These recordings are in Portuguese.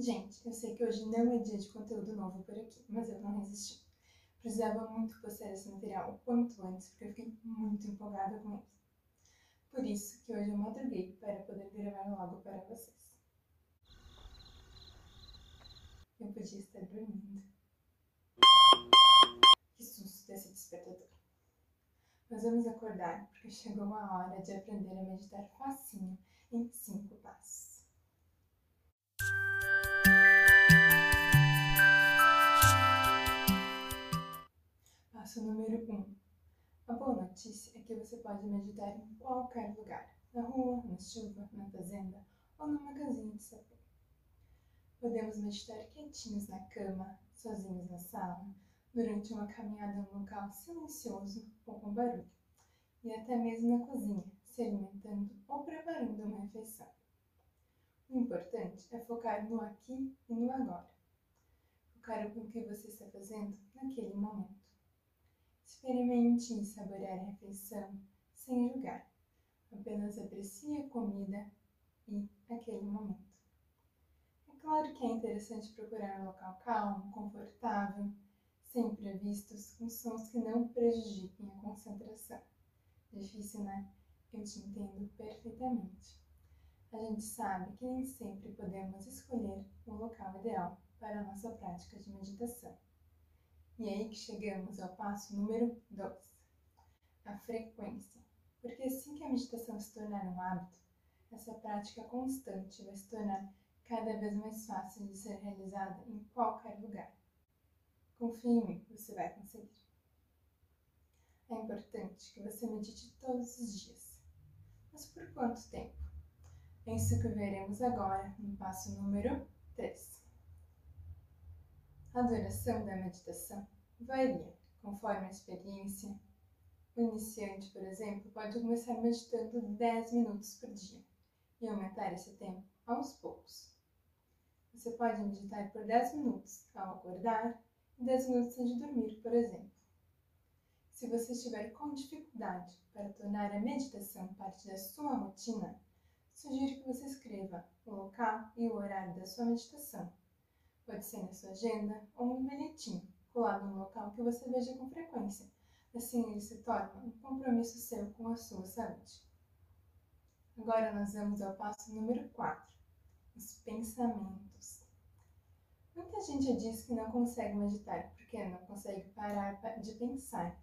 Gente, eu sei que hoje não é dia de conteúdo novo por aqui, mas eu não resisti. Precisava muito postar esse material o quanto antes, porque eu fiquei muito empolgada com ele. Por isso que hoje eu madruguei para poder gravar logo para vocês. Eu podia estar dormindo. Que susto desse despertador. Mas vamos acordar, porque chegou a hora de aprender a meditar facinho em cinco passos. Notícia é que você pode meditar em qualquer lugar, na rua, na chuva, na fazenda ou numa casinha de sapê. Podemos meditar quietinhos na cama, sozinhos na sala, durante uma caminhada em um local silencioso ou com barulho, e até mesmo na cozinha, se alimentando ou preparando uma refeição. O importante é focar no aqui e no agora. Focar no que você está fazendo naquele momento. Experimente em saborear a refeição sem julgar. Apenas aprecie a comida e aquele momento. É claro que é interessante procurar um local calmo, confortável, sem imprevistos, com sons que não prejudiquem a concentração. Difícil, né? Eu te entendo perfeitamente. A gente sabe que nem sempre podemos escolher o local ideal para a nossa prática de meditação. E aí que chegamos ao passo número 2, a frequência. Porque assim que a meditação se tornar um hábito, essa prática constante vai se tornar cada vez mais fácil de ser realizada em qualquer lugar. Confie em mim, você vai conseguir. É importante que você medite todos os dias. Mas por quanto tempo? É isso que veremos agora no passo número 3. A duração da meditação varia conforme a experiência. O iniciante, por exemplo, pode começar meditando 10 minutos por dia e aumentar esse tempo aos poucos. Você pode meditar por 10 minutos ao acordar e 10 minutos antes de dormir, por exemplo. Se você estiver com dificuldade para tornar a meditação parte da sua rotina, sugiro que você escreva o local e o horário da sua meditação Pode ser na sua agenda ou um bilhetinho colado no local que você veja com frequência. Assim ele se torna um compromisso seu com a sua saúde. Agora nós vamos ao passo número 4, os pensamentos. Muita gente diz que não consegue meditar porque não consegue parar de pensar.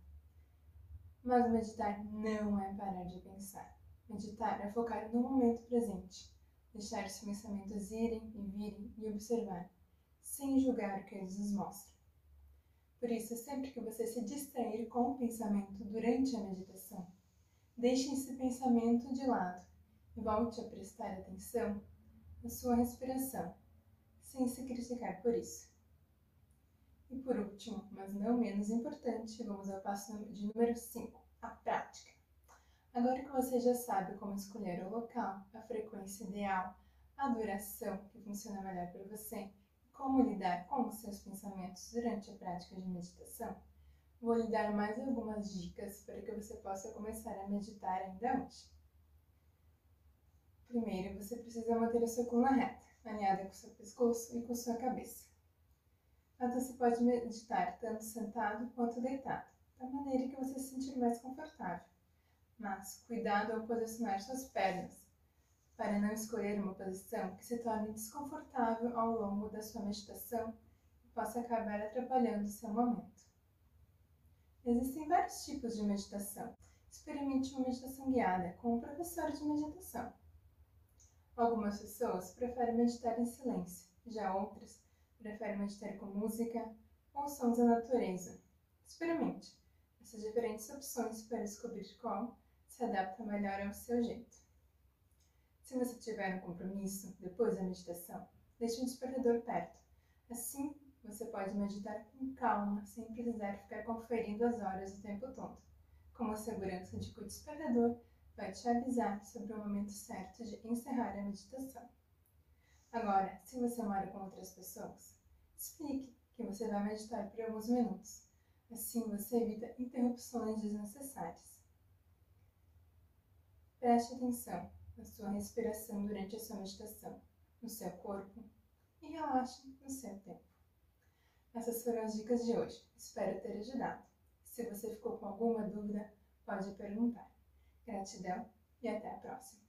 Mas meditar não é parar de pensar. Meditar é focar no momento presente, deixar os pensamentos irem e virem e observar sem julgar o que eles nos mostram. Por isso, sempre que você se distrair com o pensamento durante a meditação, deixe esse pensamento de lado e volte a prestar atenção na sua respiração, sem se criticar por isso. E por último, mas não menos importante, vamos ao passo de número 5, a prática. Agora que você já sabe como escolher o local, a frequência ideal, a duração que funciona melhor para você, como lidar com os seus pensamentos durante a prática de meditação, vou lhe dar mais algumas dicas para que você possa começar a meditar ainda hoje. Primeiro, você precisa manter a sua coluna reta, alinhada com o seu pescoço e com sua cabeça. Então, você pode meditar tanto sentado quanto deitado, da maneira que você se sentir mais confortável. Mas cuidado ao posicionar suas pernas para não escolher uma posição que se torne desconfortável ao longo da sua meditação e possa acabar atrapalhando seu momento. Existem vários tipos de meditação. Experimente uma meditação guiada com um professor de meditação. Algumas pessoas preferem meditar em silêncio, já outras preferem meditar com música ou sons da natureza. Experimente essas diferentes opções para descobrir qual se adapta melhor ao seu jeito. Se você tiver um compromisso depois da meditação, deixe um despertador perto. Assim, você pode meditar com calma, sem precisar ficar conferindo as horas o tempo todo, com a segurança de que o despertador vai te avisar sobre o momento certo de encerrar a meditação. Agora, se você mora com outras pessoas, explique que você vai meditar por alguns minutos. Assim você evita interrupções desnecessárias. Preste atenção na sua respiração durante a sua meditação, no seu corpo e relaxe no seu tempo. Essas foram as dicas de hoje. Espero ter ajudado. Se você ficou com alguma dúvida, pode perguntar. Gratidão e até a próxima!